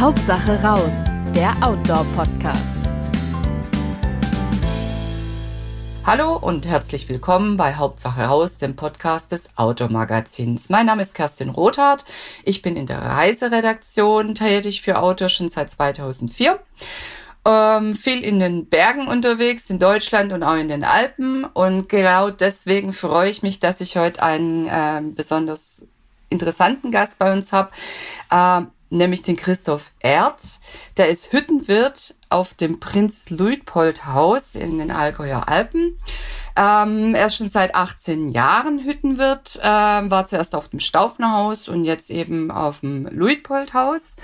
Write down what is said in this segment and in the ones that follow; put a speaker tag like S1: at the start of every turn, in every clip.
S1: Hauptsache raus, der Outdoor-Podcast.
S2: Hallo und herzlich willkommen bei Hauptsache raus, dem Podcast des Outdoor-Magazins. Mein Name ist Kerstin Rothardt. Ich bin in der Reiseredaktion tätig für Outdoor schon seit 2004 ähm, viel in den Bergen unterwegs, in Deutschland und auch in den Alpen. Und genau deswegen freue ich mich, dass ich heute einen äh, besonders interessanten Gast bei uns habe, äh, nämlich den Christoph Erz. Der ist Hüttenwirt auf dem Prinz Luitpold Haus in den Allgäuer Alpen. Ähm, er ist schon seit 18 Jahren Hüttenwirt, äh, war zuerst auf dem Staufner Haus und jetzt eben auf dem Luitpold Haus.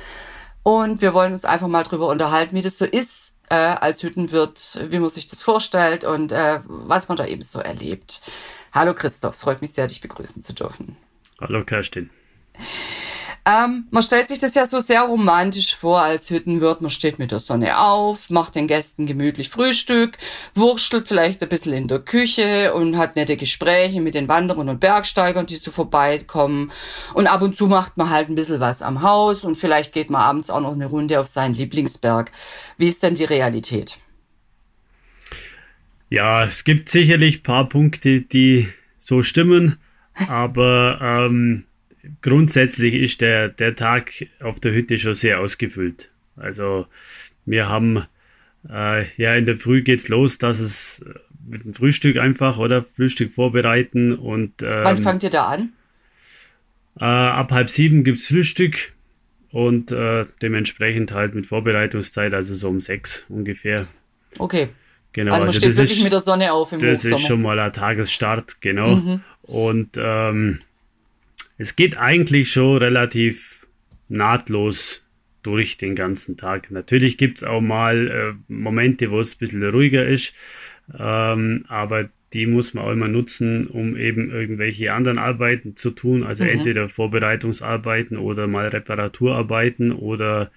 S2: Und wir wollen uns einfach mal drüber unterhalten, wie das so ist äh, als Hüttenwirt, wie man sich das vorstellt und äh, was man da eben so erlebt. Hallo Christoph, es freut mich sehr, dich begrüßen zu dürfen.
S3: Hallo Kerstin.
S2: Ähm, man stellt sich das ja so sehr romantisch vor als Hüttenwirt. Man steht mit der Sonne auf, macht den Gästen gemütlich Frühstück, wurschtelt vielleicht ein bisschen in der Küche und hat nette Gespräche mit den Wanderern und Bergsteigern, die so vorbeikommen. Und ab und zu macht man halt ein bisschen was am Haus und vielleicht geht man abends auch noch eine Runde auf seinen Lieblingsberg. Wie ist denn die Realität?
S3: Ja, es gibt sicherlich paar Punkte, die so stimmen, aber ähm, grundsätzlich ist der, der Tag auf der Hütte schon sehr ausgefüllt. Also wir haben äh, ja in der Früh geht's los, dass es äh, mit dem Frühstück einfach oder Frühstück vorbereiten und
S2: ähm, wann fangt ihr da an?
S3: Äh, ab halb sieben gibt's Frühstück und äh, dementsprechend halt mit Vorbereitungszeit, also so um sechs ungefähr.
S2: Okay. Genau, also man also steht wirklich ist, mit der Sonne auf im
S3: Das Hochsommer. ist schon mal ein Tagesstart, genau. Mhm. Und ähm, es geht eigentlich schon relativ nahtlos durch den ganzen Tag. Natürlich gibt es auch mal äh, Momente, wo es ein bisschen ruhiger ist, ähm, aber die muss man auch immer nutzen, um eben irgendwelche anderen Arbeiten zu tun. Also mhm. entweder Vorbereitungsarbeiten oder mal Reparaturarbeiten oder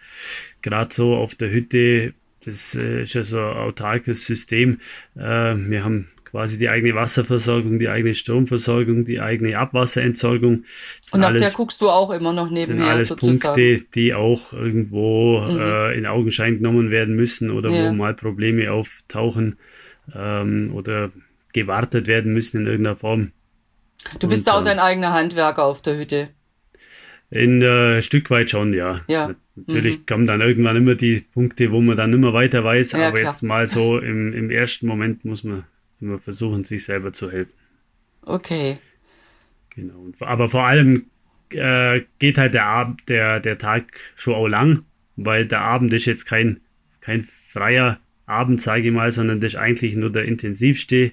S3: gerade so auf der Hütte. Das äh, ist ja so ein autarkes System. Äh, wir haben quasi die eigene Wasserversorgung, die eigene Stromversorgung, die eigene Abwasserentsorgung.
S2: Und nach alles, der guckst du auch immer noch nebenher.
S3: Sind alles sozusagen. Punkte, die auch irgendwo mhm. äh, in Augenschein genommen werden müssen oder ja. wo mal Probleme auftauchen ähm, oder gewartet werden müssen in irgendeiner Form.
S2: Du bist Und, auch dein eigener Handwerker auf der Hütte.
S3: In äh, Stück weit schon, ja.
S2: ja.
S3: Natürlich mhm. kommen dann irgendwann immer die Punkte, wo man dann immer weiter weiß, ja, aber klar. jetzt mal so im, im ersten Moment muss man immer versuchen, sich selber zu helfen.
S2: Okay.
S3: Genau. Aber vor allem äh, geht halt der Abend, der, der Tag schon auch lang, weil der Abend ist jetzt kein, kein freier Abend, sage ich mal, sondern das ist eigentlich nur der intensivste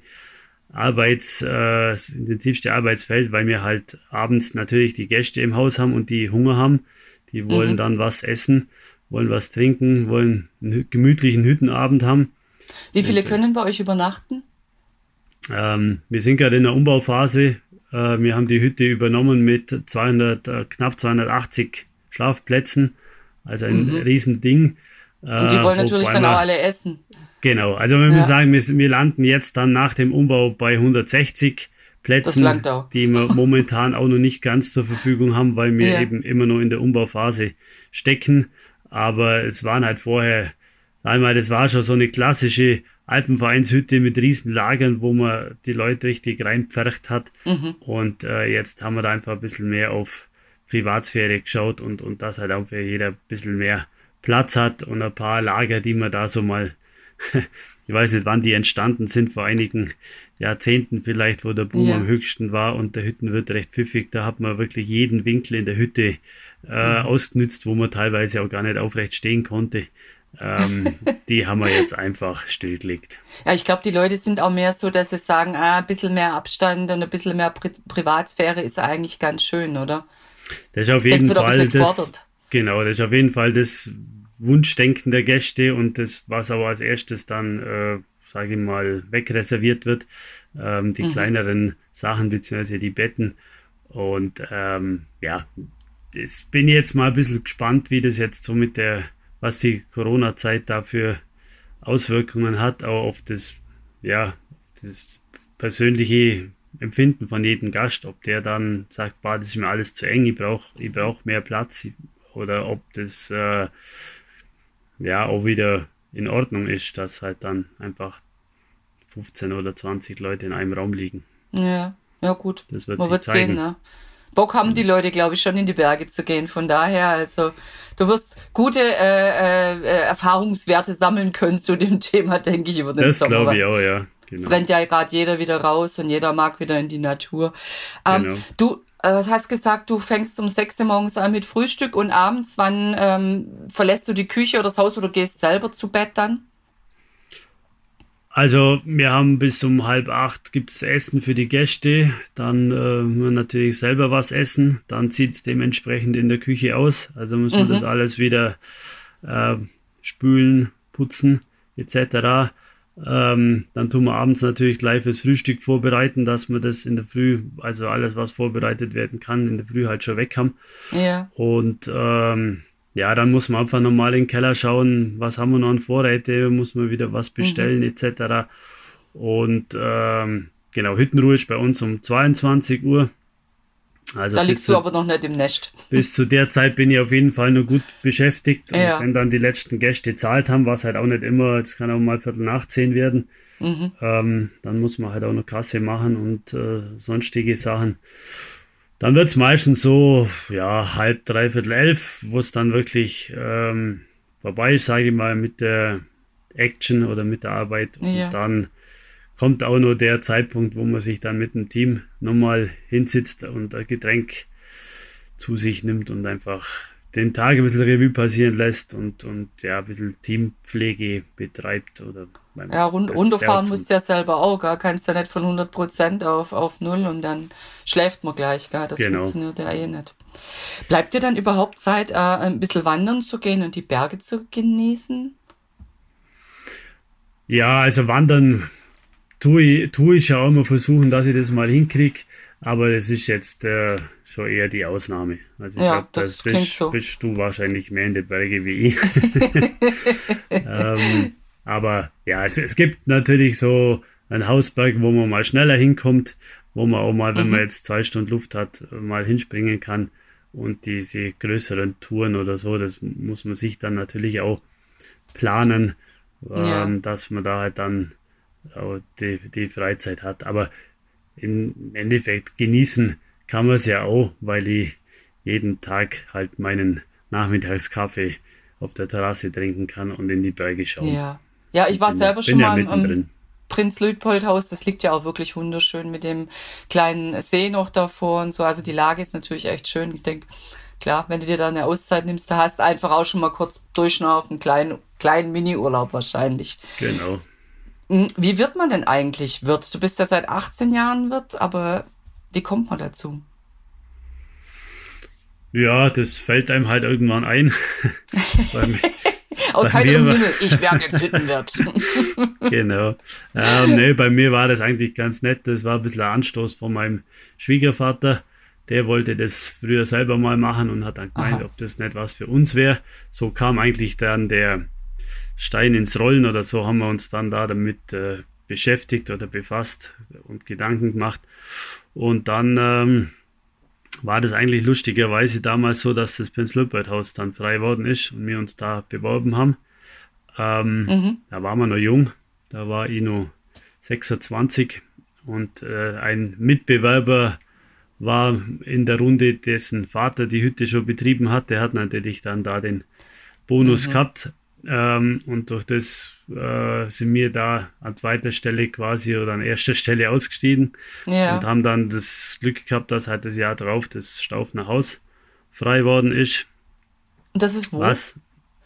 S3: Arbeits, äh, intensivste Arbeitsfeld, weil wir halt abends natürlich die Gäste im Haus haben und die Hunger haben. Die wollen mhm. dann was essen, wollen was trinken, wollen einen gemütlichen Hüttenabend haben.
S2: Wie viele und, äh, können bei euch übernachten?
S3: Ähm, wir sind gerade in der Umbauphase. Äh, wir haben die Hütte übernommen mit 200, äh, knapp 280 Schlafplätzen. Also ein mhm. Riesending.
S2: Äh, Und die wollen natürlich dann auch alle essen.
S3: Genau, also wir ja. müssen sagen, wir, wir, landen jetzt dann nach dem Umbau bei 160 Plätzen, die wir momentan auch noch nicht ganz zur Verfügung haben, weil wir ja. eben immer noch in der Umbauphase stecken. Aber es waren halt vorher, einmal, das war schon so eine klassische Alpenvereinshütte mit Riesenlagern, wo man die Leute richtig reinpfercht hat. Mhm. Und äh, jetzt haben wir da einfach ein bisschen mehr auf Privatsphäre geschaut und, und dass halt auch für jeder ein bisschen mehr Platz hat und ein paar Lager, die man da so mal, ich weiß nicht, wann die entstanden sind, vor einigen Jahrzehnten vielleicht, wo der Boom ja. am höchsten war und der Hütten wird recht pfiffig. Da hat man wirklich jeden Winkel in der Hütte äh, mhm. ausgenützt, wo man teilweise auch gar nicht aufrecht stehen konnte ähm, die haben wir jetzt einfach stillgelegt.
S2: Ja, ich glaube, die Leute sind auch mehr so, dass sie sagen, ah, ein bisschen mehr Abstand und ein bisschen mehr Pri Privatsphäre ist eigentlich ganz schön, oder?
S3: Das ist auf jeden Fall das, genau, das ist auf jeden Fall das Wunschdenken der Gäste und das, was aber als erstes dann, äh, sage ich mal, wegreserviert wird, ähm, die mhm. kleineren Sachen beziehungsweise die Betten und ähm, ja, das bin jetzt mal ein bisschen gespannt, wie das jetzt so mit der was die Corona-Zeit dafür Auswirkungen hat, auch auf das, ja, das persönliche Empfinden von jedem Gast, ob der dann sagt, bah, das ist mir alles zu eng, ich brauche ich brauch mehr Platz oder ob das äh, ja auch wieder in Ordnung ist, dass halt dann einfach 15 oder 20 Leute in einem Raum liegen.
S2: Ja, ja gut. Das wird Man wird zeigen. sehen, ne? Bock haben die Leute, glaube ich, schon in die Berge zu gehen. Von daher, also du wirst gute äh, äh, Erfahrungswerte sammeln können zu dem Thema, denke ich, über den
S3: das Sommer. Das glaube ich auch, ja.
S2: Genau. Es rennt ja gerade jeder wieder raus und jeder mag wieder in die Natur. Ähm, genau. Du äh, hast gesagt, du fängst um sechs Uhr morgens an mit Frühstück und abends, wann ähm, verlässt du die Küche oder das Haus oder gehst selber zu Bett dann?
S3: Also wir haben bis um halb acht gibt's Essen für die Gäste, dann äh, natürlich selber was essen, dann zieht's dementsprechend in der Küche aus, also müssen mhm. wir das alles wieder äh, spülen, putzen etc. Ähm, dann tun wir abends natürlich gleich fürs Frühstück vorbereiten, dass wir das in der Früh, also alles, was vorbereitet werden kann, in der Früh halt schon weg haben.
S2: Ja.
S3: Und ähm, ja, dann muss man einfach nochmal in den Keller schauen, was haben wir noch an Vorräte, muss man wieder was bestellen mhm. etc. Und ähm, genau, Hüttenruhe ist bei uns um 22 Uhr.
S2: Also da liegst du aber noch nicht im Nest.
S3: Bis zu der Zeit bin ich auf jeden Fall noch gut beschäftigt. Und ja. wenn dann die letzten Gäste zahlt haben, was halt auch nicht immer, es kann auch mal Viertel nach zehn werden, mhm. ähm, dann muss man halt auch noch Kasse machen und äh, sonstige Sachen. Dann wird es meistens so, ja, halb, dreiviertel elf, wo es dann wirklich ähm, vorbei ist, sage ich mal, mit der Action oder mit der Arbeit. Ja. Und dann kommt auch nur der Zeitpunkt, wo man sich dann mit dem Team nochmal hinsitzt und ein Getränk zu sich nimmt und einfach den Tag ein bisschen Revue passieren lässt und, und ja, ein bisschen Teampflege betreibt oder
S2: ja, rund, runterfahren musst du ja selber auch, gar kannst ja nicht von 100% auf, auf null und dann schläft man gleich, gar das genau. funktioniert ja eh nicht. Bleibt dir dann überhaupt Zeit, äh, ein bisschen wandern zu gehen und die Berge zu genießen?
S3: Ja, also wandern tue ich, tue ich ja auch immer versuchen, dass ich das mal hinkriege. Aber das ist jetzt äh, schon eher die Ausnahme. Also ich ja, glaube, das, das ist, so. bist du wahrscheinlich mehr in den Berge wie ich. ähm, aber ja, es, es gibt natürlich so einen Hausberg, wo man mal schneller hinkommt, wo man auch mal, wenn mhm. man jetzt zwei Stunden Luft hat, mal hinspringen kann. Und diese größeren Touren oder so, das muss man sich dann natürlich auch planen, ja. ähm, dass man da halt dann die, die Freizeit hat. Aber im Endeffekt genießen kann man es ja auch, weil ich jeden Tag halt meinen Nachmittagskaffee auf der Terrasse trinken kann und in die Berge schauen.
S2: Ja, ja ich war bin, selber schon mal ja am Prinz Luitpold Haus. Das liegt ja auch wirklich wunderschön mit dem kleinen See noch davor und so. Also die Lage ist natürlich echt schön. Ich denke, klar, wenn du dir da eine Auszeit nimmst, da hast einfach auch schon mal kurz durchschnaufen, kleinen, kleinen Mini-Urlaub wahrscheinlich.
S3: Genau.
S2: Hm, wie wird man denn eigentlich Wirt? Du bist ja seit 18 Jahren Wirt, aber wie kommt man dazu?
S3: Ja, das fällt einem halt irgendwann ein.
S2: Aus heiterem Himmel, ich werde jetzt Hüttenwirt.
S3: genau. Ähm, nee, bei mir war das eigentlich ganz nett. Das war ein bisschen ein Anstoß von meinem Schwiegervater. Der wollte das früher selber mal machen und hat dann gemeint, Aha. ob das nicht was für uns wäre. So kam eigentlich dann der Stein ins Rollen oder so haben wir uns dann da damit äh, beschäftigt oder befasst und Gedanken gemacht. Und dann ähm, war das eigentlich lustigerweise damals so, dass das Prinz Leopold Haus dann frei worden ist und wir uns da beworben haben. Ähm, mhm. Da waren wir noch jung, da war ich noch 26 und äh, ein Mitbewerber war in der Runde, dessen Vater die Hütte schon betrieben hat. Der hat natürlich dann da den Bonus mhm. gehabt. Ähm, und durch das äh, sind wir da an zweiter Stelle quasi oder an erster Stelle ausgestiegen ja. und haben dann das Glück gehabt, dass halt das Jahr drauf das Staufner Haus frei worden ist.
S2: Das ist wo?
S3: Was?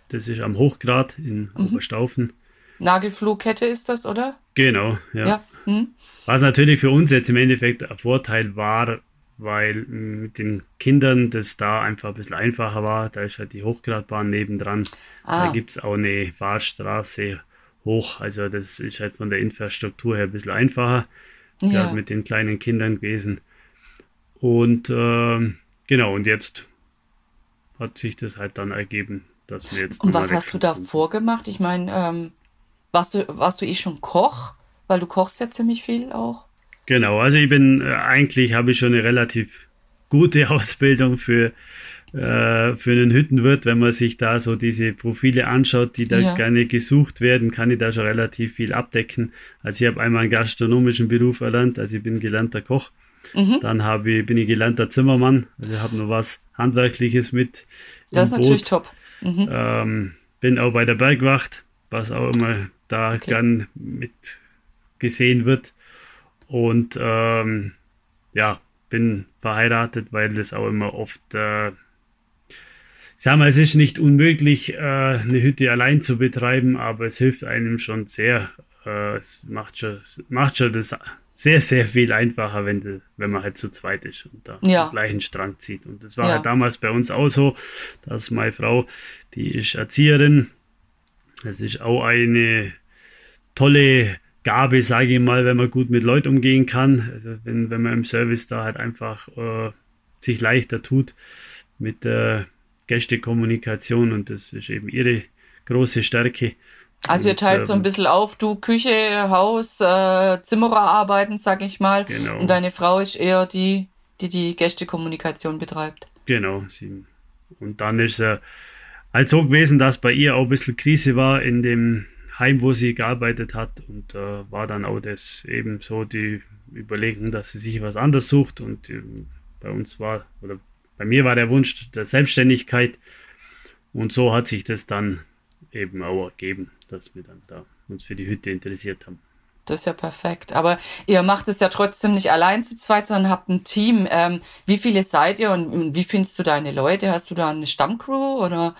S3: Das ist am Hochgrad in mhm. Oberstaufen.
S2: Nagelflugkette ist das, oder?
S3: Genau, ja. ja. Mhm. Was natürlich für uns jetzt im Endeffekt ein Vorteil war, weil mit den Kindern das da einfach ein bisschen einfacher war. Da ist halt die Hochgradbahn nebendran. Ah. Da gibt es auch eine Fahrstraße hoch. Also das ist halt von der Infrastruktur her ein bisschen einfacher. Ja. Gerade mit den kleinen Kindern gewesen. Und äh, genau, und jetzt hat sich das halt dann ergeben, dass wir jetzt.
S2: Und was hast du da vorgemacht? Ich meine, ähm, warst, du, warst du eh schon Koch? Weil du kochst ja ziemlich viel auch.
S3: Genau, also ich bin äh, eigentlich habe ich schon eine relativ gute Ausbildung für, äh, für einen Hüttenwirt. Wenn man sich da so diese Profile anschaut, die da ja. gerne gesucht werden, kann ich da schon relativ viel abdecken. Also ich habe einmal einen gastronomischen Beruf erlernt, also ich bin gelernter Koch. Mhm. Dann habe ich, bin ich gelernter Zimmermann, also ich habe noch was Handwerkliches mit.
S2: Das ist Boot. natürlich top.
S3: Mhm. Ähm, bin auch bei der Bergwacht, was auch immer da okay. gern mit gesehen wird. Und ähm, ja, bin verheiratet, weil das auch immer oft, äh, ich sag mal, es ist nicht unmöglich, äh, eine Hütte allein zu betreiben, aber es hilft einem schon sehr. Äh, es macht schon, macht schon das sehr, sehr viel einfacher, wenn, wenn man halt zu zweit ist und da ja. den gleichen Strang zieht. Und das war ja. halt damals bei uns auch so, dass meine Frau, die ist Erzieherin, das ist auch eine tolle Gabe, sage ich mal, wenn man gut mit Leuten umgehen kann. Also wenn, wenn man im Service da halt einfach äh, sich leichter tut mit der Gästekommunikation und das ist eben ihre große Stärke.
S2: Also ihr teilt und, so ein ähm, bisschen auf, du Küche, Haus, äh, Zimmerer arbeiten, sag ich mal. Genau. Und deine Frau ist eher die, die die Gästekommunikation betreibt.
S3: Genau. Sie, und dann ist es äh, halt so gewesen, dass bei ihr auch ein bisschen Krise war in dem Heim, wo sie gearbeitet hat. Und äh, war dann auch das eben so die Überlegung, dass sie sich was anderes sucht. Und äh, bei uns war, oder bei mir war der Wunsch der Selbstständigkeit. Und so hat sich das dann eben auch ergeben, dass wir dann da uns für die Hütte interessiert haben.
S2: Das ist ja perfekt. Aber ihr macht es ja trotzdem nicht allein zu zweit, sondern habt ein Team. Ähm, wie viele seid ihr und wie findest du deine Leute? Hast du da eine Stammcrew oder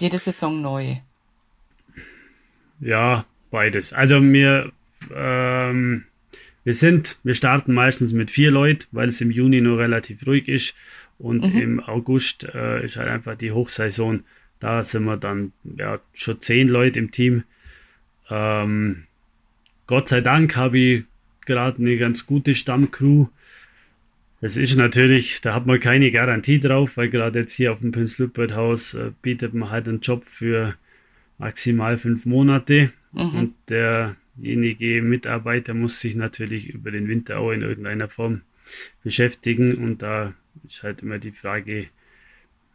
S2: jede Saison neu?
S3: Ja, beides. Also wir, ähm, wir sind, wir starten meistens mit vier Leuten, weil es im Juni nur relativ ruhig ist. Und mhm. im August äh, ist halt einfach die Hochsaison. Da sind wir dann ja, schon zehn Leute im Team. Ähm, Gott sei Dank habe ich gerade eine ganz gute Stammcrew. Es ist natürlich, da hat man keine Garantie drauf, weil gerade jetzt hier auf dem Prinz Lüppert Haus äh, bietet man halt einen Job für maximal fünf Monate. Mhm. Und derjenige Mitarbeiter muss sich natürlich über den Winter auch in irgendeiner Form beschäftigen. Und da ist halt immer die Frage,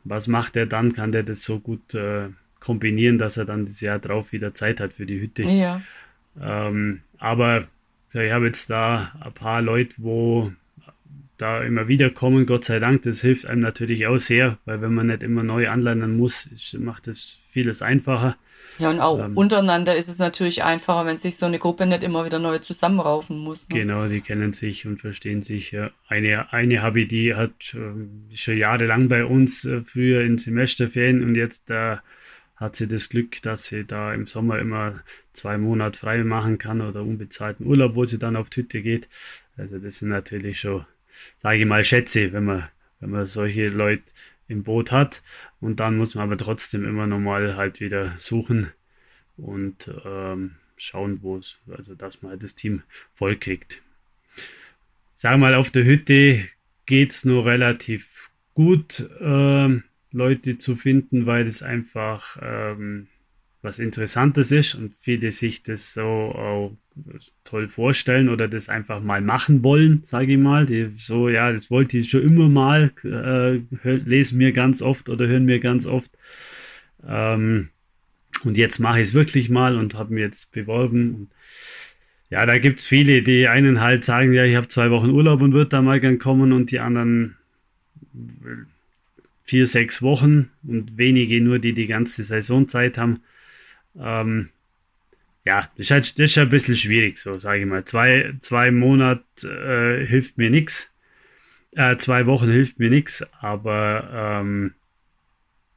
S3: was macht er dann? Kann der das so gut äh, kombinieren, dass er dann das Jahr drauf wieder Zeit hat für die Hütte? Ja. Ähm, aber ich habe jetzt da ein paar Leute, wo da immer wieder kommen, Gott sei Dank. Das hilft einem natürlich auch sehr, weil wenn man nicht immer neu anlernen muss, macht das vieles einfacher.
S2: Ja, und auch ähm, untereinander ist es natürlich einfacher, wenn sich so eine Gruppe nicht immer wieder neu zusammenraufen muss.
S3: Ne? Genau, die kennen sich und verstehen sich. Eine, eine habe ich, die hat äh, schon jahrelang bei uns, äh, früher in Semesterferien und jetzt da hat sie das Glück, dass sie da im Sommer immer zwei Monate frei machen kann oder unbezahlten Urlaub, wo sie dann auf Hütte geht. Also das sind natürlich schon, sage ich mal, Schätze, wenn man, wenn man solche Leute im Boot hat. Und dann muss man aber trotzdem immer normal halt wieder suchen und ähm, schauen, wo es, also dass man halt das Team voll kriegt. Sag mal, auf der Hütte geht es nur relativ gut, ähm, Leute zu finden, weil es einfach ähm, was Interessantes ist und viele sich das so auch toll vorstellen oder das einfach mal machen wollen, sage ich mal. Die so, ja, das wollte ich schon immer mal, äh, lesen mir ganz oft oder hören mir ganz oft. Ähm, und jetzt mache ich es wirklich mal und habe mir jetzt beworben. Ja, da gibt es viele, die einen halt sagen, ja, ich habe zwei Wochen Urlaub und würde da mal gern kommen und die anderen vier, sechs Wochen und wenige nur, die die ganze Saison Zeit haben. Ähm, ja, das ist, halt, das ist ein bisschen schwierig, so sage ich mal. Zwei, zwei Monate äh, hilft mir nichts. Äh, zwei Wochen hilft mir nichts, aber ähm,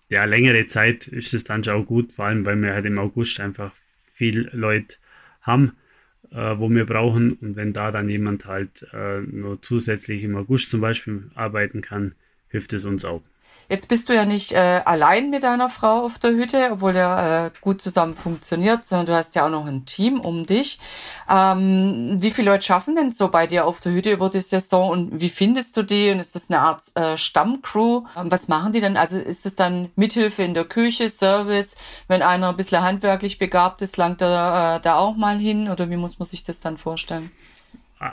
S3: ja, längere Zeit ist es dann schon auch gut, vor allem weil wir halt im August einfach viel Leute haben, äh, wo wir brauchen. Und wenn da dann jemand halt äh, nur zusätzlich im August zum Beispiel arbeiten kann, hilft es uns auch.
S2: Jetzt bist du ja nicht äh, allein mit deiner Frau auf der Hütte, obwohl der äh, gut zusammen funktioniert, sondern du hast ja auch noch ein Team um dich. Ähm, wie viele Leute schaffen denn so bei dir auf der Hütte über die Saison und wie findest du die? Und ist das eine Art äh, Stammcrew? Ähm, was machen die denn? Also ist das dann Mithilfe in der Küche, Service? Wenn einer ein bisschen handwerklich begabt ist, langt er äh, da auch mal hin? Oder wie muss man sich das dann vorstellen?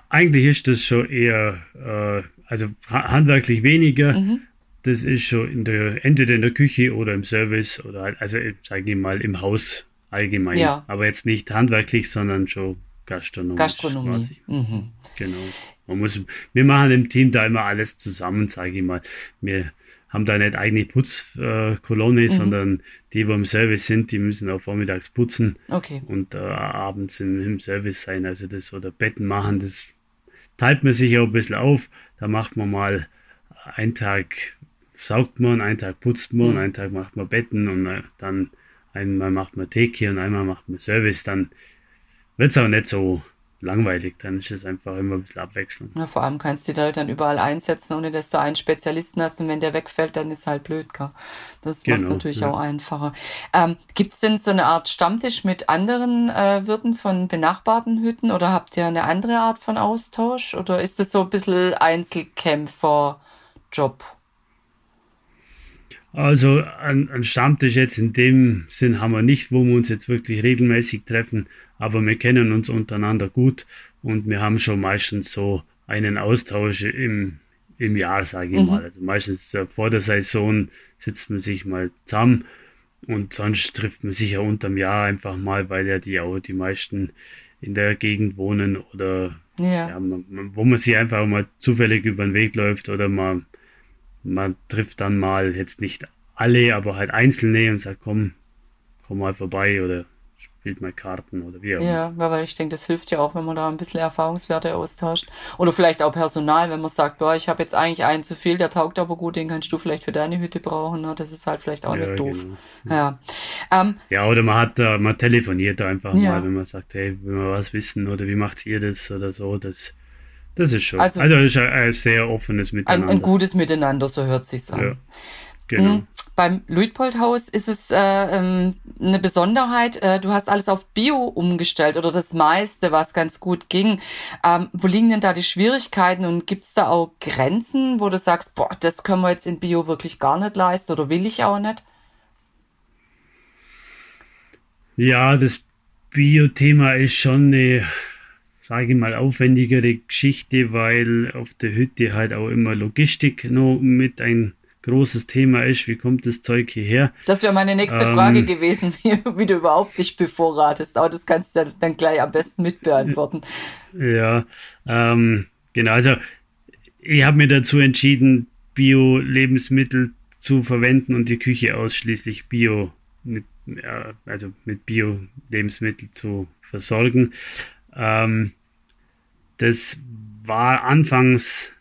S3: Eigentlich ist das schon eher äh, also handwerklich weniger. Mhm. Das ist schon in der, entweder in der Küche oder im Service oder halt, also sage ich mal im Haus allgemein. Ja. Aber jetzt nicht handwerklich, sondern schon gastronomisch.
S2: Gastronomie. Mhm.
S3: Genau. Man muss, wir machen im Team da immer alles zusammen, sage ich mal. Wir haben da nicht eigene Putzkolonne, äh, mhm. sondern die, wo im Service sind, die müssen auch vormittags putzen
S2: okay.
S3: und äh, abends im, im, Service sein. Also das oder Betten machen, das teilt man sich auch ein bisschen auf. Da macht man mal einen Tag saugt man, einen Tag putzt man, mhm. einen Tag macht man Betten und äh, dann einmal macht man Theke und einmal macht man Service. Dann wird es auch nicht so langweilig, dann ist es einfach immer ein bisschen Abwechslung.
S2: Ja, vor allem kannst du die Leute dann überall einsetzen, ohne dass du einen Spezialisten hast und wenn der wegfällt, dann ist halt blöd, gell? Das genau, macht es natürlich ja. auch einfacher. Ähm, Gibt es denn so eine Art Stammtisch mit anderen äh, Wirten von benachbarten Hütten oder habt ihr eine andere Art von Austausch oder ist das so ein bisschen Einzelkämpfer-Job?
S3: Also ein, Stammtisch jetzt in dem Sinn haben wir nicht, wo wir uns jetzt wirklich regelmäßig treffen aber wir kennen uns untereinander gut und wir haben schon meistens so einen Austausch im, im Jahr, sage ich mhm. mal. Also meistens äh, vor der Saison sitzt man sich mal zusammen und sonst trifft man sich ja unterm Jahr einfach mal, weil ja die auch die meisten in der Gegend wohnen oder ja. ja wo man sich einfach mal zufällig über den Weg läuft oder man, man trifft dann mal jetzt nicht alle, aber halt Einzelne und sagt, komm, komm mal vorbei oder spielt mal Karten oder wie auch immer.
S2: Ja, weil ich denke, das hilft ja auch, wenn man da ein bisschen Erfahrungswerte austauscht. Oder vielleicht auch Personal, wenn man sagt, boah, ich habe jetzt eigentlich einen zu viel, der taugt aber gut, den kannst du vielleicht für deine Hütte brauchen. Ne? Das ist halt vielleicht auch ja, nicht doof. Genau. Ja.
S3: Ähm, ja, oder man hat, uh, man telefoniert einfach ja. mal, wenn man sagt, hey, wenn wir was wissen oder wie macht ihr das oder so, das das ist schon. Also, also das ist ein, sehr offenes
S2: Miteinander. Ein, ein gutes Miteinander, so hört sich's an. Ja, genau. Mhm. Beim Luitpoldhaus ist es äh, ähm, eine Besonderheit. Äh, du hast alles auf Bio umgestellt oder das meiste, was ganz gut ging. Ähm, wo liegen denn da die Schwierigkeiten und gibt es da auch Grenzen, wo du sagst, boah, das können wir jetzt in Bio wirklich gar nicht leisten oder will ich auch nicht?
S3: Ja, das Bio-Thema ist schon eine, sage ich mal, aufwendigere Geschichte, weil auf der Hütte halt auch immer Logistik noch mit ein großes Thema ist, wie kommt das Zeug hierher?
S2: Das wäre meine nächste ähm, Frage gewesen, wie, wie, du überhaupt dich bevorratest. Aber das kannst du dann gleich am besten mitbeantworten.
S3: Ja, ähm, genau. Also ich habe mir dazu entschieden, Bio-Lebensmittel zu verwenden und die Küche ausschließlich Bio mit, ja, also mit Bio-Lebensmitteln zu versorgen. Ähm, das war anfangs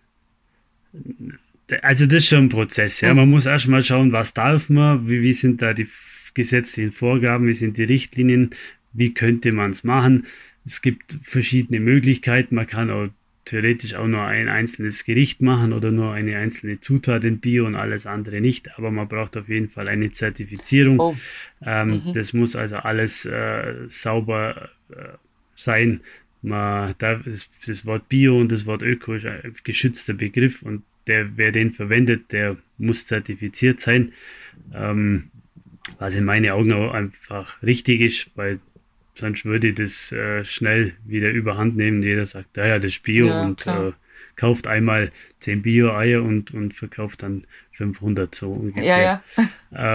S3: also das ist schon ein Prozess, ja. Man muss erstmal schauen, was darf man, wie, wie sind da die gesetzlichen Vorgaben, wie sind die Richtlinien, wie könnte man es machen. Es gibt verschiedene Möglichkeiten. Man kann auch theoretisch auch nur ein einzelnes Gericht machen oder nur eine einzelne Zutat in Bio und alles andere nicht. Aber man braucht auf jeden Fall eine Zertifizierung. Oh. Ähm, mhm. Das muss also alles äh, sauber äh, sein. Man, da, das, das Wort Bio und das Wort Öko ist ein geschützter Begriff und der, wer den verwendet, der muss zertifiziert sein. Ähm, was in meinen Augen auch einfach richtig ist, weil sonst würde das äh, schnell wieder überhand nehmen. Jeder sagt, ja, ja, das ist Bio ja, und äh, kauft einmal 10 Bio-Eier und, und verkauft dann 500 so ungefähr. Ja, ja.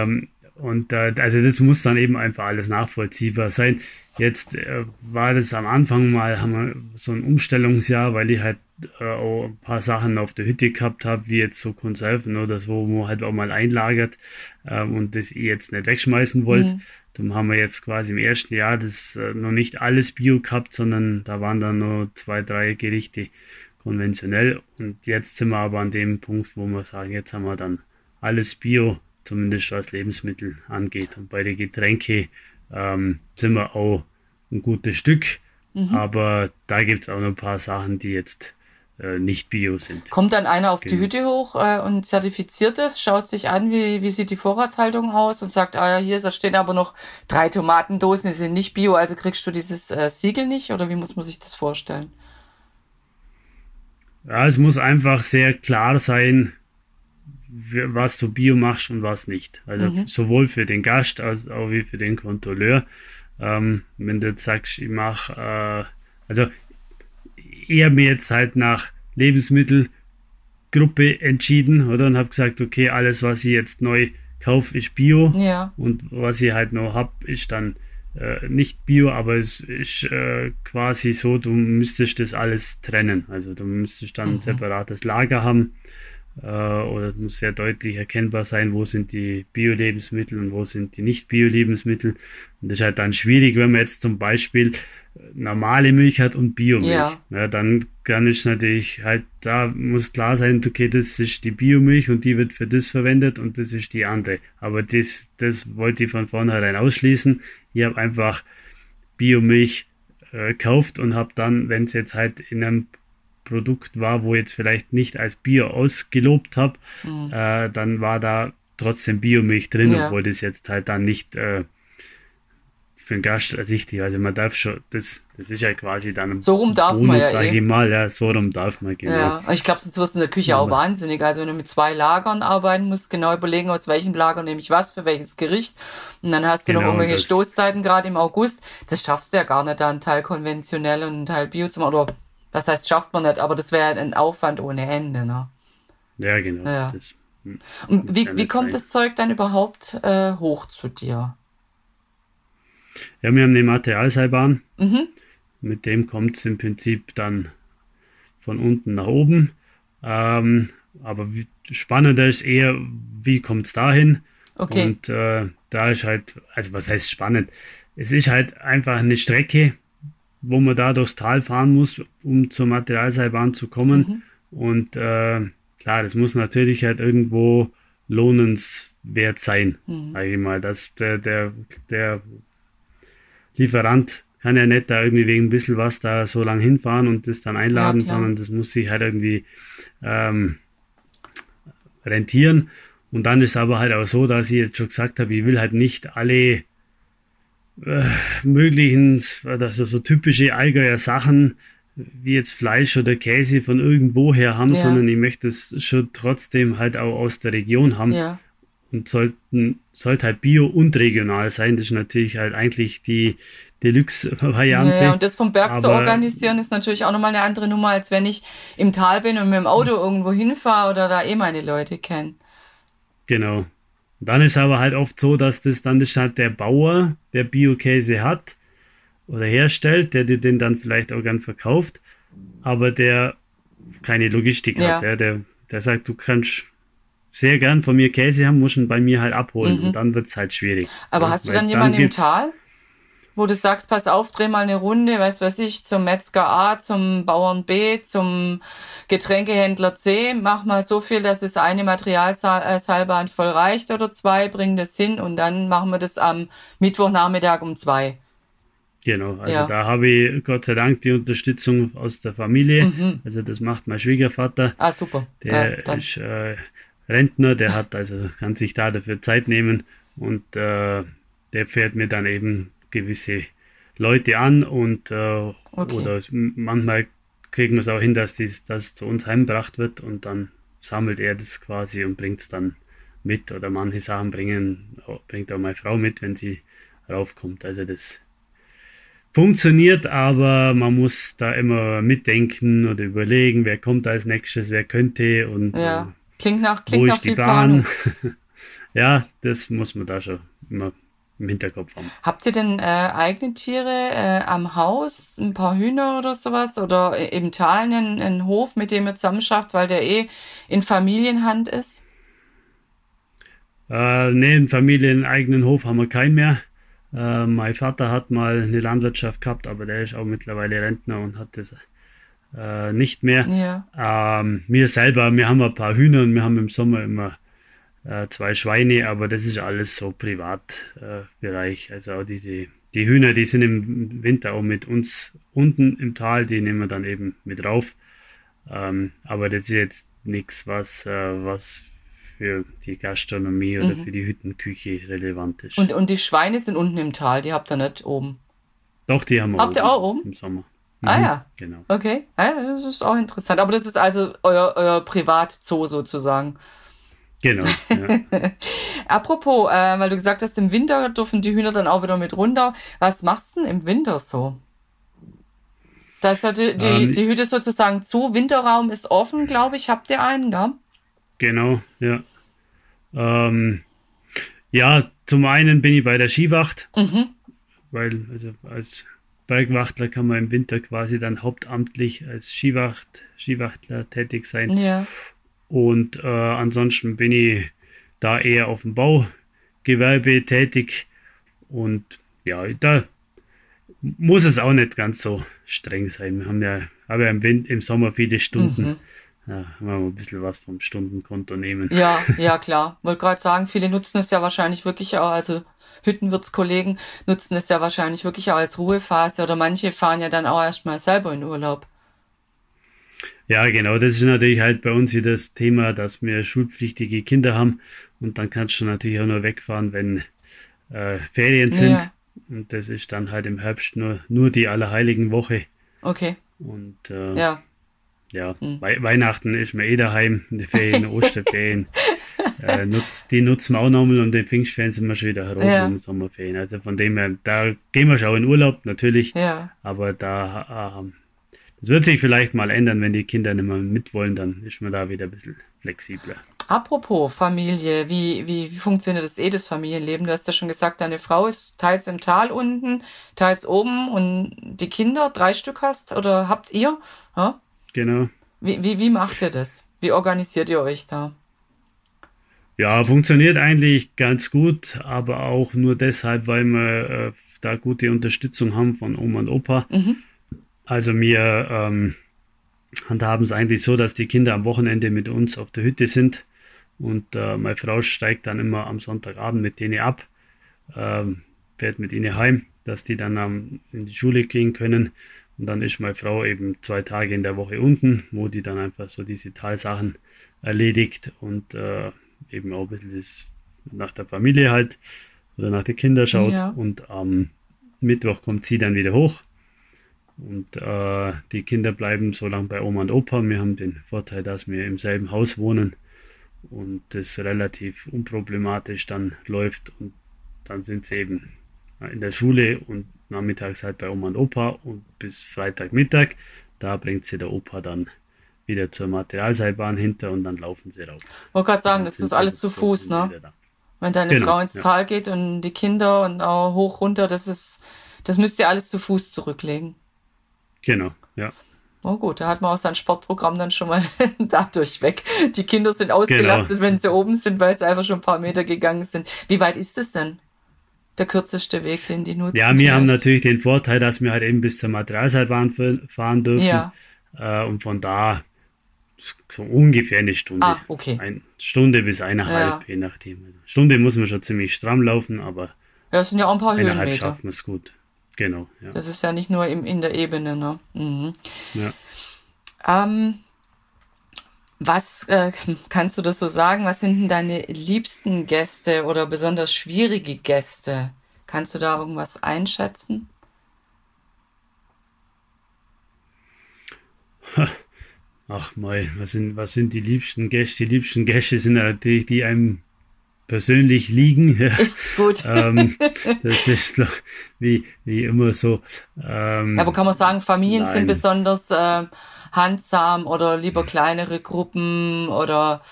S3: Ähm, und äh, also das muss dann eben einfach alles nachvollziehbar sein. Jetzt äh, war das am Anfang mal, haben wir so ein Umstellungsjahr, weil ich halt äh, auch ein paar Sachen auf der Hütte gehabt habe, wie jetzt so Konserven oder so, wo man halt auch mal einlagert ähm, und das ich jetzt nicht wegschmeißen wollte. Mhm. Dann haben wir jetzt quasi im ersten Jahr das äh, noch nicht alles Bio gehabt, sondern da waren dann nur zwei, drei Gerichte konventionell. Und jetzt sind wir aber an dem Punkt, wo wir sagen, jetzt haben wir dann alles Bio, zumindest was Lebensmittel angeht. Und bei den Getränke ähm, sind wir auch ein gutes Stück. Mhm. Aber da gibt es auch noch ein paar Sachen, die jetzt äh, nicht bio sind.
S2: Kommt dann einer auf genau. die Hütte hoch äh, und zertifiziert es, schaut sich an, wie, wie sieht die Vorratshaltung aus und sagt, ah ja, hier da stehen aber noch drei Tomatendosen, die sind nicht bio, also kriegst du dieses äh, Siegel nicht oder wie muss man sich das vorstellen?
S3: Ja, es muss einfach sehr klar sein, was du bio machst und was nicht. Also mhm. sowohl für den Gast als auch wie für den Kontrolleur. Ähm, wenn du jetzt sagst, ich mache, äh, also eher mir jetzt halt nach Lebensmittel Gruppe entschieden, oder? Und habe gesagt, okay, alles, was ich jetzt neu kaufe, ist Bio.
S2: Ja.
S3: Und was ich halt noch habe, ist dann äh, nicht Bio, aber es ist äh, quasi so, du müsstest das alles trennen. Also du müsstest dann mhm. ein separates Lager haben äh, oder muss sehr deutlich erkennbar sein, wo sind die Bio-Lebensmittel und wo sind die nicht Bio-Lebensmittel. Und das ist halt dann schwierig, wenn man jetzt zum Beispiel normale Milch hat und Biomilch. Ja. ja. dann kann ich natürlich halt, da muss klar sein, okay, das ist die Biomilch und die wird für das verwendet und das ist die andere. Aber das, das wollte ich von vornherein ausschließen. Ich habe einfach Biomilch äh, gekauft und habe dann, wenn es jetzt halt in einem Produkt war, wo jetzt vielleicht nicht als Bio ausgelobt habe, mhm. äh, dann war da trotzdem Biomilch drin, ja. obwohl das jetzt halt dann nicht äh, für einen Gast ersichtlich. Also man darf schon, das, das ist ja quasi dann
S2: So rum darf Bonus, man ja
S3: sag eh. ich mal, ja, so rum darf man,
S2: genau. Ja, ich glaube, sonst wirst du in der Küche ja, auch wahnsinnig. Also wenn du mit zwei Lagern arbeiten musst, genau überlegen, aus welchem Lager nehme ich was für welches Gericht. Und dann hast du genau, noch irgendwelche Stoßzeiten, gerade im August. Das schaffst du ja gar nicht, da einen Teil konventionell und einen Teil Bio zu machen. Oder das heißt, schafft man nicht, aber das wäre ein Aufwand ohne Ende, ne?
S3: Ja, genau.
S2: Ja. Das, hm, und wie, wie kommt sein. das Zeug dann überhaupt äh, hoch zu dir?
S3: Ja, wir haben eine Materialseilbahn. Mhm. Mit dem kommt es im Prinzip dann von unten nach oben. Ähm, aber wie, spannender ist eher, wie kommt es dahin?
S2: Okay.
S3: Und äh, da ist halt, also was heißt spannend? Es ist halt einfach eine Strecke, wo man da durchs Tal fahren muss, um zur Materialseilbahn zu kommen. Mhm. Und äh, klar, das muss natürlich halt irgendwo lohnenswert sein, mhm. sage ich mal. Dass der, der, der Lieferant kann ja nicht da irgendwie wegen ein bisschen was da so lang hinfahren und das dann einladen, ja, sondern das muss sich halt irgendwie ähm, rentieren. Und dann ist aber halt auch so, dass ich jetzt schon gesagt habe, ich will halt nicht alle äh, möglichen, also so typische Allgäuer Sachen wie jetzt Fleisch oder Käse von irgendwoher haben, ja. sondern ich möchte es schon trotzdem halt auch aus der Region haben. Ja und sollten, sollte halt bio und regional sein. Das ist natürlich halt eigentlich die Deluxe-Variante.
S2: Ja, und das vom Berg zu organisieren ist natürlich auch nochmal eine andere Nummer, als wenn ich im Tal bin und mit dem Auto irgendwo hinfahre oder da eh meine Leute kenne.
S3: Genau. Dann ist aber halt oft so, dass das dann das halt der Bauer, der Bio-Käse hat oder herstellt, der dir den dann vielleicht auch gern verkauft, aber der keine Logistik ja. hat. Der, der, der sagt, du kannst sehr gern von mir Käse haben, muss ihn bei mir halt abholen mhm. und dann wird es halt schwierig.
S2: Aber ja, hast du dann jemanden im Tal, wo du sagst, pass auf, dreh mal eine Runde, weiß was ich, zum Metzger A, zum Bauern B, zum Getränkehändler C, mach mal so viel, dass das eine Materialseilbahn voll reicht oder zwei, bring das hin und dann machen wir das am Mittwochnachmittag um zwei.
S3: Genau, also ja. da habe ich Gott sei Dank die Unterstützung aus der Familie. Mhm. Also das macht mein Schwiegervater.
S2: Ah, super.
S3: Der ja, ist äh, Rentner, der hat also, kann sich da dafür Zeit nehmen und äh, der fährt mir dann eben gewisse Leute an und äh, okay. oder manchmal kriegen wir es auch hin, dass dies, das zu uns heimgebracht wird und dann sammelt er das quasi und bringt es dann mit oder manche Sachen bringen, bringt auch meine Frau mit, wenn sie raufkommt. Also das funktioniert, aber man muss da immer mitdenken oder überlegen, wer kommt als nächstes, wer könnte und
S2: ja. äh, Klingt nach, klingt Wo nach ist die Bahn?
S3: ja, das muss man da schon immer im Hinterkopf haben.
S2: Habt ihr denn äh, eigene Tiere äh, am Haus, ein paar Hühner oder sowas? Oder im Tal einen, einen Hof, mit dem ihr zusammen schafft, weil der eh in Familienhand ist?
S3: Äh, nee, einen familieneigenen Hof haben wir keinen mehr. Äh, mein Vater hat mal eine Landwirtschaft gehabt, aber der ist auch mittlerweile Rentner und hat das äh, nicht mehr. Ja. Ähm, wir selber, wir haben ein paar Hühner und wir haben im Sommer immer äh, zwei Schweine, aber das ist alles so Privatbereich. Äh, also auch diese, die Hühner, die sind im Winter auch mit uns unten im Tal, die nehmen wir dann eben mit rauf. Ähm, aber das ist jetzt nichts, was, äh, was für die Gastronomie oder mhm. für die Hüttenküche relevant ist.
S2: Und, und die Schweine sind unten im Tal, die habt ihr nicht oben?
S3: Doch, die haben wir
S2: Habt ihr auch oben?
S3: Im Sommer.
S2: Ah mhm, ja. Genau. Okay. Ah, das ist auch interessant. Aber das ist also euer, euer Privatzoo sozusagen.
S3: Genau. Ja.
S2: Apropos, äh, weil du gesagt hast, im Winter dürfen die Hühner dann auch wieder mit runter. Was machst du denn im Winter so? Da ist ja die, die, ähm, die Hütte sozusagen zu, Winterraum ist offen, glaube ich. Habt ihr einen, gell?
S3: Genau, ja. Ähm, ja, zum einen bin ich bei der Skiwacht, mhm. weil also als Bergwachtler kann man im Winter quasi dann hauptamtlich als Skiwacht, Skiwachtler tätig sein. Ja. Und äh, ansonsten bin ich da eher auf dem Baugewerbe tätig. Und ja, da muss es auch nicht ganz so streng sein. Wir haben ja, ja im, Wind, im Sommer viele Stunden. Mhm. Ja, haben wir ein bisschen was vom Stundenkonto nehmen.
S2: Ja, ja, klar. Wollte gerade sagen, viele nutzen es ja wahrscheinlich wirklich auch, also Hüttenwirtskollegen nutzen es ja wahrscheinlich wirklich auch als Ruhephase oder manche fahren ja dann auch erstmal selber in Urlaub.
S3: Ja, genau. Das ist natürlich halt bei uns hier das Thema, dass wir schulpflichtige Kinder haben und dann kannst du natürlich auch nur wegfahren, wenn äh, Ferien sind. Ja. Und das ist dann halt im Herbst nur, nur die Allerheiligen Woche.
S2: Okay.
S3: Und äh, ja. Ja, hm. We Weihnachten ist mir eh daheim, die Ferien, Osterferien. äh, nutz, die nutzen wir auch nochmal und den Pfingstferien sind wir schon wieder herum ja. Sommerferien. Also von dem her, da gehen wir schon in Urlaub, natürlich. Ja. Aber da, äh, das wird sich vielleicht mal ändern, wenn die Kinder nicht mehr mitwollen, dann ist man da wieder ein bisschen flexibler.
S2: Apropos Familie, wie, wie, wie funktioniert das eh, das Familienleben? Du hast ja schon gesagt, deine Frau ist teils im Tal unten, teils oben und die Kinder, drei Stück hast oder habt ihr? Ja?
S3: Genau.
S2: Wie, wie, wie macht ihr das? Wie organisiert ihr euch da?
S3: Ja, funktioniert eigentlich ganz gut, aber auch nur deshalb, weil wir äh, da gute Unterstützung haben von Oma und Opa. Mhm. Also wir ähm, handhaben es eigentlich so, dass die Kinder am Wochenende mit uns auf der Hütte sind und äh, meine Frau steigt dann immer am Sonntagabend mit denen ab, ähm, fährt mit ihnen heim, dass die dann ähm, in die Schule gehen können und dann ist meine Frau eben zwei Tage in der Woche unten, wo die dann einfach so diese Teilsachen erledigt und äh, eben auch ein bisschen das nach der Familie halt oder nach den Kindern schaut. Ja. Und am Mittwoch kommt sie dann wieder hoch. Und äh, die Kinder bleiben so lange bei Oma und Opa. Wir haben den Vorteil, dass wir im selben Haus wohnen und das relativ unproblematisch dann läuft. Und dann sind sie eben in der Schule und nachmittags halt bei Oma und Opa und bis Freitagmittag. Da bringt sie der Opa dann wieder zur Materialseilbahn hinter und dann laufen sie rauf.
S2: Ich wollte gerade sagen, das ist alles zu Fuß, ne? Wenn deine genau, Frau ins ja. Tal geht und die Kinder und auch hoch runter, das ist, das müsst ihr alles zu Fuß zurücklegen.
S3: Genau, ja.
S2: Oh gut, da hat man auch sein Sportprogramm dann schon mal dadurch weg. Die Kinder sind ausgelastet, genau. wenn sie oben sind, weil sie einfach schon ein paar Meter gegangen sind. Wie weit ist es denn? der kürzeste Weg, den die nutzen.
S3: Ja, wir vielleicht. haben natürlich den Vorteil, dass wir halt eben bis zur Materialseilbahn fahren dürfen. Ja. Äh, und von da so ungefähr eine Stunde.
S2: Ah, okay.
S3: Eine Stunde bis eineinhalb, ja. je nachdem. Also Stunde muss man schon ziemlich stramm laufen, aber
S2: ja, das sind ja auch ein paar
S3: eineinhalb Höhenmeter. schaffen wir es gut. Genau.
S2: Ja. Das ist ja nicht nur im, in der Ebene. Ne? Mhm.
S3: Ja.
S2: Ähm, was äh, kannst du das so sagen? Was sind denn deine liebsten Gäste oder besonders schwierige Gäste? Kannst du da irgendwas einschätzen?
S3: Ach mal, was sind, was sind die liebsten Gäste? Die liebsten Gäste sind natürlich die einem persönlich liegen.
S2: Gut.
S3: ähm, das ist wie, wie immer so.
S2: Ähm, ja, wo kann man sagen, Familien nein. sind besonders äh, handsam oder lieber kleinere Gruppen oder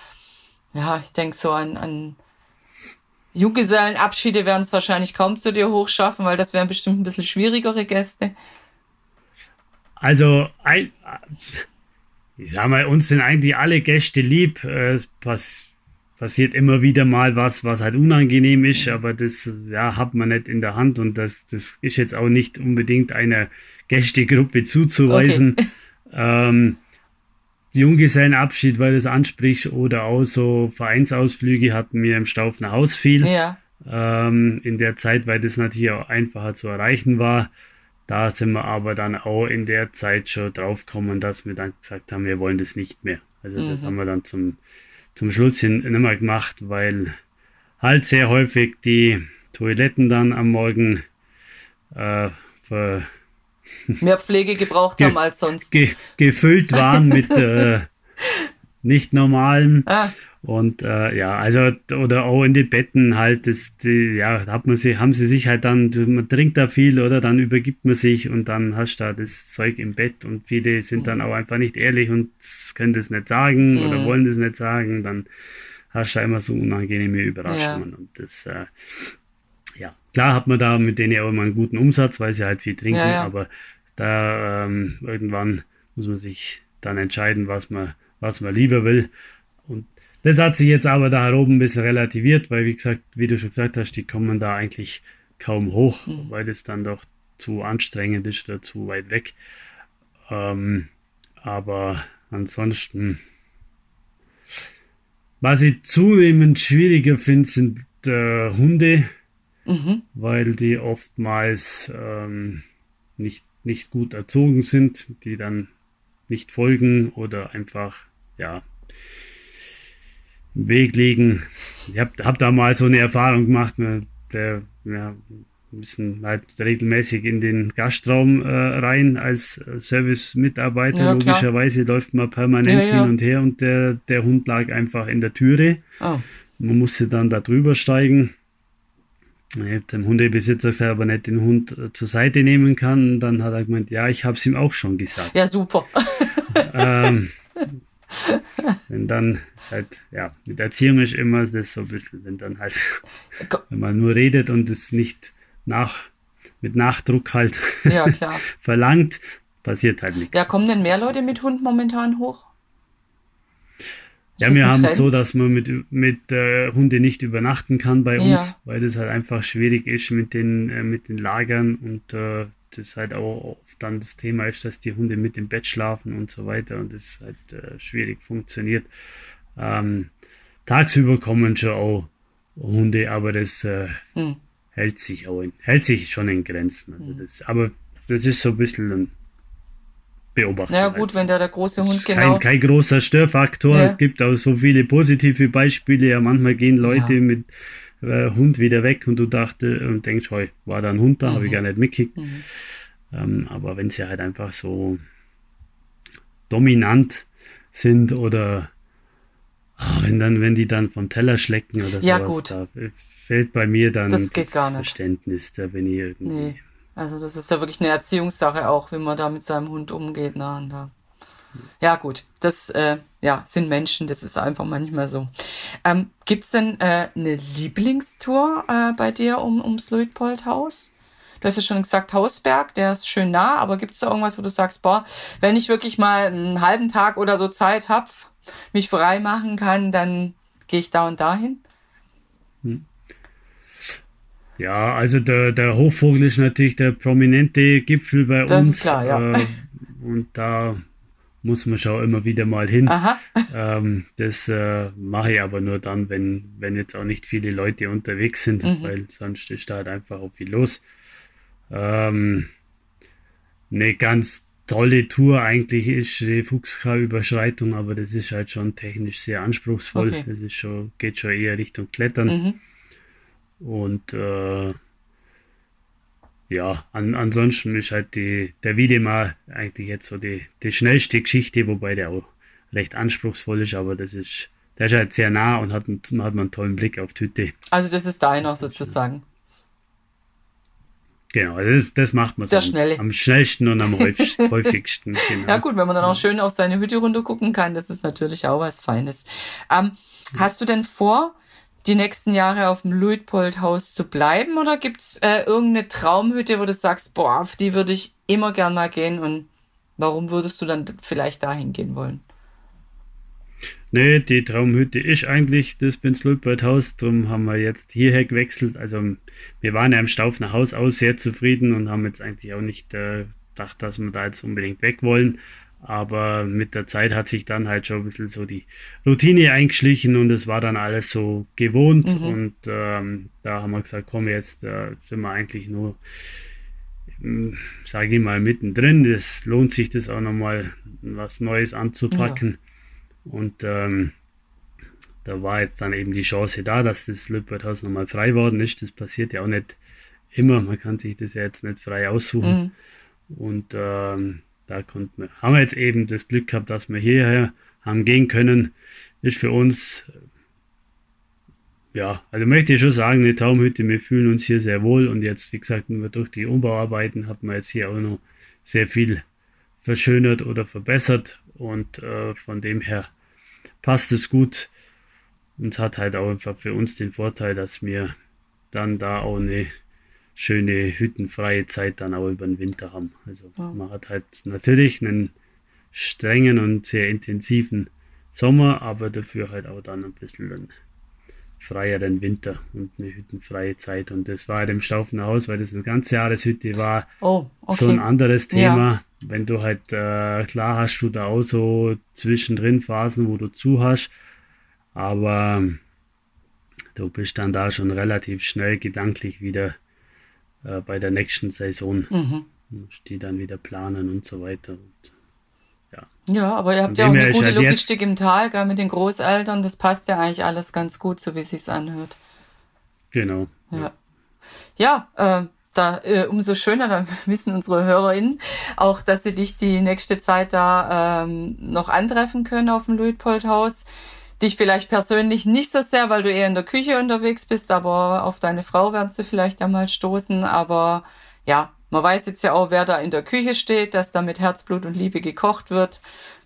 S2: ja, ich denke so an, an Junggesellenabschiede werden es wahrscheinlich kaum zu dir hochschaffen, weil das wären bestimmt ein bisschen schwierigere Gäste.
S3: Also, ein, ich sag mal, uns sind eigentlich alle Gäste lieb. Es pass, passiert immer wieder mal was, was halt unangenehm ist, aber das ja, hat man nicht in der Hand und das, das ist jetzt auch nicht unbedingt einer Gästegruppe zuzuweisen. Okay. Ähm, Junggesellenabschied, weil du es ansprichst, oder auch so Vereinsausflüge hatten wir im Staufner Haus viel.
S2: Ja.
S3: Ähm, in der Zeit, weil das natürlich auch einfacher zu erreichen war. Da sind wir aber dann auch in der Zeit schon draufgekommen, dass wir dann gesagt haben, wir wollen das nicht mehr. Also mhm. das haben wir dann zum, zum Schluss hin nicht mehr gemacht, weil halt sehr häufig die Toiletten dann am Morgen äh, ver,
S2: mehr Pflege gebraucht haben als sonst.
S3: Ge gefüllt waren mit äh, nicht normalen. Ah. Und äh, ja, also, oder auch in den Betten halt, das, die, ja, hat man sie, haben sie sich halt dann, man trinkt da viel oder dann übergibt man sich und dann hast du da das Zeug im Bett und viele sind dann mhm. auch einfach nicht ehrlich und können das nicht sagen mhm. oder wollen das nicht sagen, dann hast du da immer so unangenehme Überraschungen ja. und das, äh, ja, klar hat man da mit denen auch immer einen guten Umsatz, weil sie halt viel trinken, ja, ja. aber da ähm, irgendwann muss man sich dann entscheiden, was man, was man lieber will. Und das hat sich jetzt aber da oben ein bisschen relativiert, weil wie gesagt, wie du schon gesagt hast, die kommen da eigentlich kaum hoch, mhm. weil das dann doch zu anstrengend ist oder zu weit weg. Ähm, aber ansonsten, was ich zunehmend schwieriger finde, sind äh, Hunde, mhm. weil die oftmals ähm, nicht, nicht gut erzogen sind, die dann nicht folgen oder einfach, ja, Weg liegen. Ich habe hab da mal so eine Erfahrung gemacht, ne, der ja, müssen halt regelmäßig in den Gastraum äh, rein als Service-Mitarbeiter. Ja, Logischerweise läuft man permanent ja, ja. hin und her und der, der Hund lag einfach in der Türe. Oh. Man musste dann da drüber steigen. Dem Hundebesitzer gesagt, aber nicht den Hund äh, zur Seite nehmen kann. Und dann hat er gemeint, ja, ich habe es ihm auch schon gesagt.
S2: Ja, super.
S3: ähm, wenn dann halt, ja, mit Erziehung ist immer das so ein bisschen, wenn dann halt, wenn man nur redet und es nicht nach, mit Nachdruck halt ja, verlangt, passiert halt nichts.
S2: Ja, kommen denn mehr Leute mit Hund momentan hoch?
S3: Ja, wir haben es so, dass man mit, mit äh, Hunde nicht übernachten kann bei uns, ja. weil das halt einfach schwierig ist mit den, äh, mit den Lagern und äh, das halt auch oft dann das Thema ist, dass die Hunde mit im Bett schlafen und so weiter und das halt äh, schwierig funktioniert. Ähm, tagsüber kommen schon auch Hunde, aber das äh, hm. hält sich auch in, hält sich schon in Grenzen. Also hm. das, aber das ist so ein bisschen ein Beobachtung.
S2: Ja gut, halt. wenn da der große Hund
S3: genau. Kein, kein großer Störfaktor. Ja. Es gibt auch so viele positive Beispiele. Ja, manchmal gehen Leute ja. mit äh, Hund wieder weg und du dachte und denkst, hey, war da ein Hund da, mhm. habe ich gar nicht mitgekriegt. Mhm. Ähm, aber wenn sie halt einfach so dominant sind oder oh, wenn dann, wenn die dann vom Teller schlecken oder
S2: ja, sowas, gut.
S3: da fehlt bei mir dann
S2: das, das
S3: Verständnis, da bin ich irgendwie. Nee.
S2: Also das ist ja wirklich eine Erziehungssache auch, wie man da mit seinem Hund umgeht. Na, da ja, gut, das äh, ja, sind Menschen, das ist einfach manchmal so. Ähm, Gibt es denn äh, eine Lieblingstour äh, bei dir um, ums Luitpoldhaus? Du hast ja schon gesagt, Hausberg, der ist schön nah, aber gibt es da irgendwas, wo du sagst, boah, wenn ich wirklich mal einen halben Tag oder so Zeit habe, mich frei machen kann, dann gehe ich da und dahin? Hm.
S3: Ja, also der, der Hochvogel ist natürlich der prominente Gipfel bei das uns. Ist klar, ja. Äh, und da muss man schon immer wieder mal hin. Ähm, das äh, mache ich aber nur dann, wenn, wenn jetzt auch nicht viele Leute unterwegs sind, mhm. weil sonst ist da halt einfach auch viel los. Ähm, eine ganz tolle Tour eigentlich ist die Fuchsgrau-Überschreitung, aber das ist halt schon technisch sehr anspruchsvoll. Okay. Das ist schon, geht schon eher Richtung Klettern. Mhm. Und äh, ja, an, ansonsten ist halt die, der Wiedemar eigentlich jetzt so die, die schnellste Geschichte, wobei der auch recht anspruchsvoll ist, aber das ist, der ist halt sehr nah und hat, hat man einen tollen Blick auf die Hütte.
S2: Also das ist deiner sozusagen.
S3: Genau, also das, das macht man so
S2: am,
S3: am schnellsten und am häufigsten.
S2: Genau. Ja gut, wenn man dann auch schön auf seine Hütte runter gucken kann, das ist natürlich auch was Feines. Ähm, hast du denn vor, die nächsten Jahre auf dem Luitpoldhaus zu bleiben oder gibt's äh, irgendeine Traumhütte, wo du sagst, boah, auf die würde ich immer gern mal gehen und warum würdest du dann vielleicht dahin gehen wollen?
S3: Nee, die Traumhütte ist eigentlich das Benz Luitpoldhaus, darum haben wir jetzt hierher gewechselt. Also wir waren ja im Staufner Haus aus sehr zufrieden und haben jetzt eigentlich auch nicht äh, gedacht, dass wir da jetzt unbedingt weg wollen. Aber mit der Zeit hat sich dann halt schon ein bisschen so die Routine eingeschlichen und es war dann alles so gewohnt. Mhm. Und ähm, da haben wir gesagt, komm, jetzt äh, sind wir eigentlich nur, hm, sage ich mal, mittendrin. Das lohnt sich, das auch nochmal was Neues anzupacken. Ja. Und ähm, da war jetzt dann eben die Chance da, dass das Lübberthaus nochmal frei worden ist. Das passiert ja auch nicht immer. Man kann sich das ja jetzt nicht frei aussuchen. Mhm. Und ähm, da konnten wir, haben wir jetzt eben das Glück gehabt, dass wir hierher haben gehen können, ist für uns, ja, also möchte ich schon sagen, eine Traumhütte, wir fühlen uns hier sehr wohl. Und jetzt, wie gesagt, durch die Umbauarbeiten hat man jetzt hier auch noch sehr viel verschönert oder verbessert. Und äh, von dem her passt es gut. Und hat halt auch einfach für uns den Vorteil, dass wir dann da auch eine schöne hüttenfreie Zeit dann auch über den Winter haben. Also ja. man hat halt natürlich einen strengen und sehr intensiven Sommer, aber dafür halt auch dann ein bisschen einen freieren Winter und eine hüttenfreie Zeit. Und das war halt im Staufener Haus, weil das eine ganze Jahreshütte war, oh, okay. schon ein anderes Thema. Ja. Wenn du halt, äh, klar hast du da auch so zwischendrin Phasen, wo du zu hast, aber du bist dann da schon relativ schnell gedanklich wieder äh, bei der nächsten Saison. Mhm. Die dann wieder planen und so weiter. Und,
S2: ja. ja, aber ihr habt ja auch eine gute halt Logistik im Tal, gell, mit den Großeltern. Das passt ja eigentlich alles ganz gut, so wie es sich anhört.
S3: Genau.
S2: Ja, ja, äh, da äh, umso schöner, dann wissen unsere HörerInnen auch, dass sie dich die nächste Zeit da ähm, noch antreffen können auf dem Luitpoldhaus. Dich vielleicht persönlich nicht so sehr, weil du eher in der Küche unterwegs bist, aber auf deine Frau werden sie vielleicht einmal stoßen. Aber ja, man weiß jetzt ja auch, wer da in der Küche steht, dass da mit Herzblut und Liebe gekocht wird,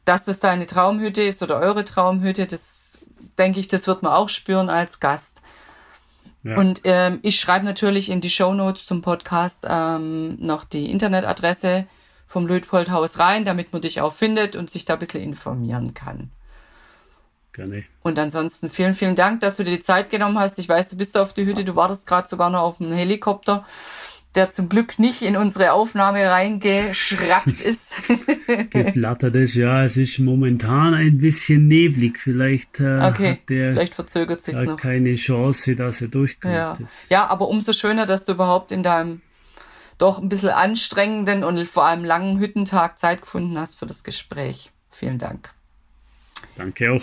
S2: dass das deine Traumhütte ist oder eure Traumhütte. Das denke ich, das wird man auch spüren als Gast. Ja. Und ähm, ich schreibe natürlich in die Show Notes zum Podcast ähm, noch die Internetadresse vom Luitpoldhaus rein, damit man dich auch findet und sich da ein bisschen informieren kann.
S3: Gerne.
S2: Und ansonsten vielen, vielen Dank, dass du dir die Zeit genommen hast. Ich weiß, du bist auf die Hütte, du wartest gerade sogar noch auf einen Helikopter, der zum Glück nicht in unsere Aufnahme reingeschraubt ist.
S3: Geflattert ist, ja, es ist momentan ein bisschen neblig. Vielleicht äh, okay. der
S2: Vielleicht verzögert sich noch.
S3: keine Chance, dass er durchkommt.
S2: Ja. ja, aber umso schöner, dass du überhaupt in deinem doch ein bisschen anstrengenden und vor allem langen Hüttentag Zeit gefunden hast für das Gespräch. Vielen Dank.
S3: Danke auch.